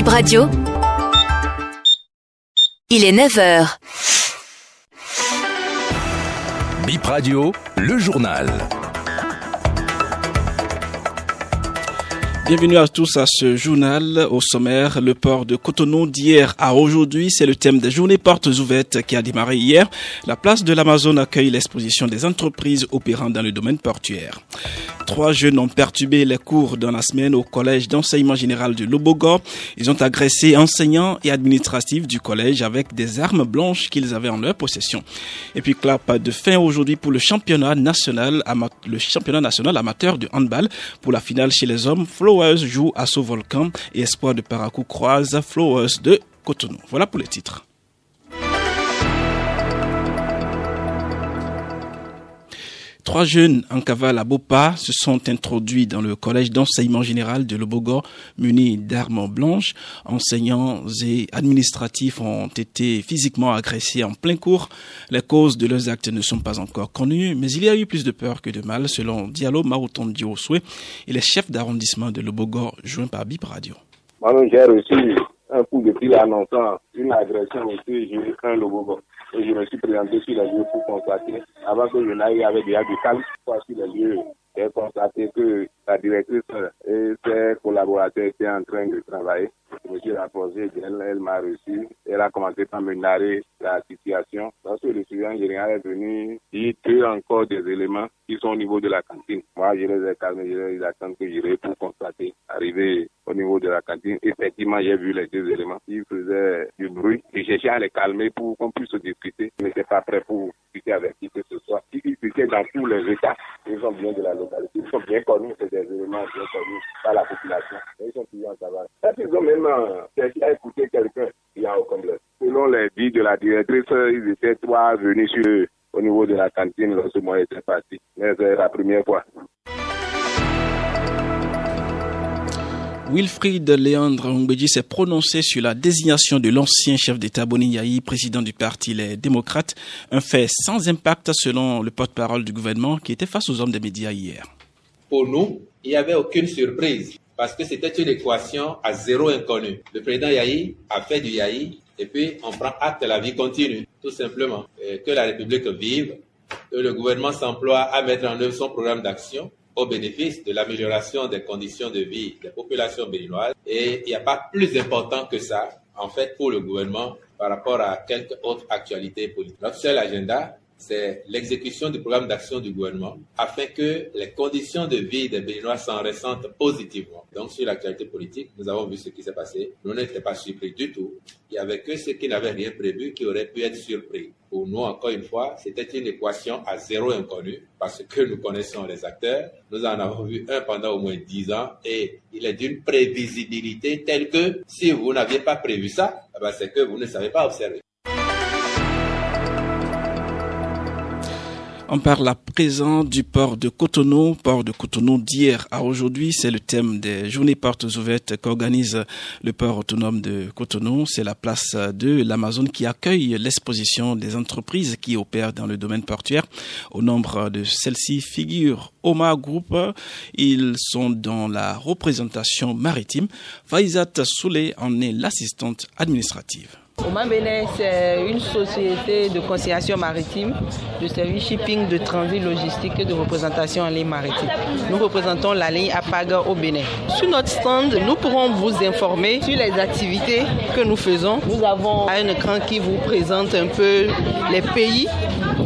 Bip Radio. Il est 9h. Bip Radio, le journal. Bienvenue à tous à ce journal. Au sommaire, le port de Cotonou d'hier à aujourd'hui, c'est le thème des journées portes ouvertes qui a démarré hier. La place de l'Amazon accueille l'exposition des entreprises opérant dans le domaine portuaire. Trois jeunes ont perturbé les cours dans la semaine au collège d'enseignement général de Lobogor. Ils ont agressé enseignants et administratifs du collège avec des armes blanches qu'ils avaient en leur possession. Et puis clap de fin aujourd'hui pour le championnat national, amateur de handball pour la finale chez les hommes. Flowers joue à Volcan et Espoir de Paracou croise Flowers de Cotonou. Voilà pour les titres. Trois jeunes en cavale à Bopa se sont introduits dans le collège d'enseignement général de Lobogor munis d'armes blanches. Enseignants et administratifs ont été physiquement agressés en plein cours. Les causes de leurs actes ne sont pas encore connues, mais il y a eu plus de peur que de mal, selon Diallo Marouton Dioswe et les chefs d'arrondissement de Lobogor, joints par Bip Radio. j'ai reçu un coup de pile annonçant une agression j'ai un Lobogor et je me suis présenté sur les lieux pour constater, avant que je n'aille avec des du calme, sur les lieux, j'ai constaté que la directrice et ses collaborateurs étaient en train de travailler. Je me suis rapproché d'elle, elle m'a reçu, elle a commencé par me narrer la situation. Lorsque le suivant général est venu, il y a encore des éléments qui sont au niveau de la cantine. Moi, je les ai calmés, je les que j'irai pour constater. Arrivé au niveau de la cantine, effectivement, j'ai vu les deux éléments. Ils faisaient du bruit. J'ai cherché à les calmer pour qu'on puisse discuter, mais c'est pas prêt pour discuter avec qui que ce soit. Ils étaient dans tous les états. Ils sont bien de la localité. Ils sont bien connus, c'est des éléments bien connus par la population. Ont même euh, cherché à écouter quelqu'un qui a au complexe. Selon les dits de la directrice, ils étaient trois venus sur, au niveau de la cantine lorsque moi j'étais parti. Mais c'est la première fois. Wilfried Léandre Mbedji s'est prononcé sur la désignation de l'ancien chef d'État Boni président du parti Les Démocrates, un fait sans impact selon le porte-parole du gouvernement qui était face aux hommes des médias hier. Pour nous, il n'y avait aucune surprise parce que c'était une équation à zéro inconnu. Le président Yahi a fait du Yahi et puis on prend acte, la vie continue, tout simplement. que la République vive, que le gouvernement s'emploie à mettre en œuvre son programme d'action au bénéfice de l'amélioration des conditions de vie des populations béninoises. Et il n'y a pas plus important que ça, en fait, pour le gouvernement par rapport à quelque autre actualité politique. Notre seul agenda, c'est l'exécution du programme d'action du gouvernement afin que les conditions de vie des Béninois s'en ressentent positivement. Donc, sur l'actualité politique, nous avons vu ce qui s'est passé. Nous n'étions pas surpris du tout. Il n'y avait que ceux qui n'avaient rien prévu qui auraient pu être surpris. Pour nous, encore une fois, c'était une équation à zéro inconnu parce que nous connaissons les acteurs. Nous en avons vu un pendant au moins dix ans et il est d'une prévisibilité telle que si vous n'aviez pas prévu ça, eh ben, c'est que vous ne savez pas observer. On parle à présent du port de Cotonou, port de Cotonou d'hier à aujourd'hui. C'est le thème des journées portes ouvertes qu'organise le port autonome de Cotonou. C'est la place de l'Amazon qui accueille l'exposition des entreprises qui opèrent dans le domaine portuaire. Au nombre de celles-ci figure Oma Group. Ils sont dans la représentation maritime. Faizat Souley en est l'assistante administrative. Oman c'est une société de conciliation maritime, de service shipping, de transit logistique et de représentation en ligne maritime. Nous représentons la ligne Apaga au Bénin. Sur notre stand, nous pourrons vous informer sur les activités que nous faisons. Nous avons un écran qui vous présente un peu les pays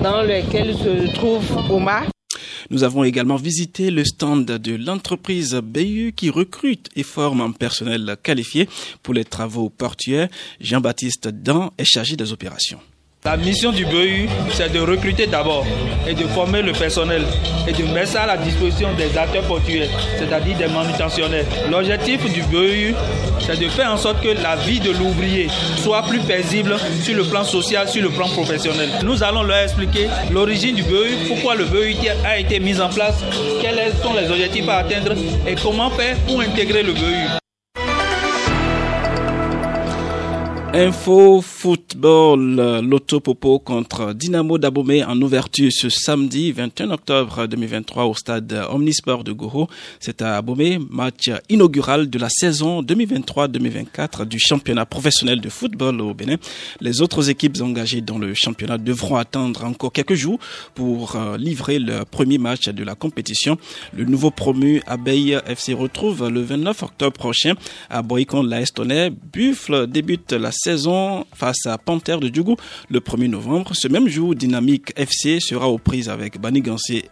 dans lesquels se trouve Oma. Nous avons également visité le stand de l'entreprise BU qui recrute et forme un personnel qualifié pour les travaux portuaires. Jean-Baptiste Dan est chargé des opérations. La mission du BEU, c'est de recruter d'abord et de former le personnel et de mettre ça à la disposition des acteurs portuaires, c'est-à-dire des manutentionnaires. L'objectif du BEU, c'est de faire en sorte que la vie de l'ouvrier soit plus paisible sur le plan social, sur le plan professionnel. Nous allons leur expliquer l'origine du BEU, pourquoi le BEU a été mis en place, quels sont les objectifs à atteindre et comment faire pour intégrer le BEU. Info football, Lotto Popo contre Dynamo d'Abomey en ouverture ce samedi 21 octobre 2023 au stade Omnisport de Goro. C'est à Abomey, match inaugural de la saison 2023-2024 du championnat professionnel de football au Bénin. Les autres équipes engagées dans le championnat devront attendre encore quelques jours pour euh, livrer le premier match de la compétition. Le nouveau promu Abeille FC retrouve le 29 octobre prochain à Boycon la. Buffle débute la saison face à Panthère de Djougou le 1er novembre. Ce même jour, Dynamique FC sera aux prises avec Banigansé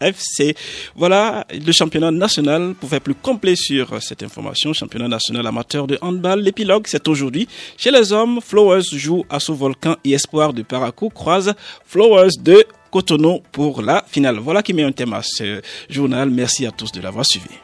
FC. Voilà le championnat national. Pour faire plus complet sur cette information, championnat national amateur de handball, l'épilogue, c'est aujourd'hui. Chez les hommes, Flowers joue à Volcan et Espoir de Parakou croise Flowers de Cotonou pour la finale. Voilà qui met un thème à ce journal. Merci à tous de l'avoir suivi.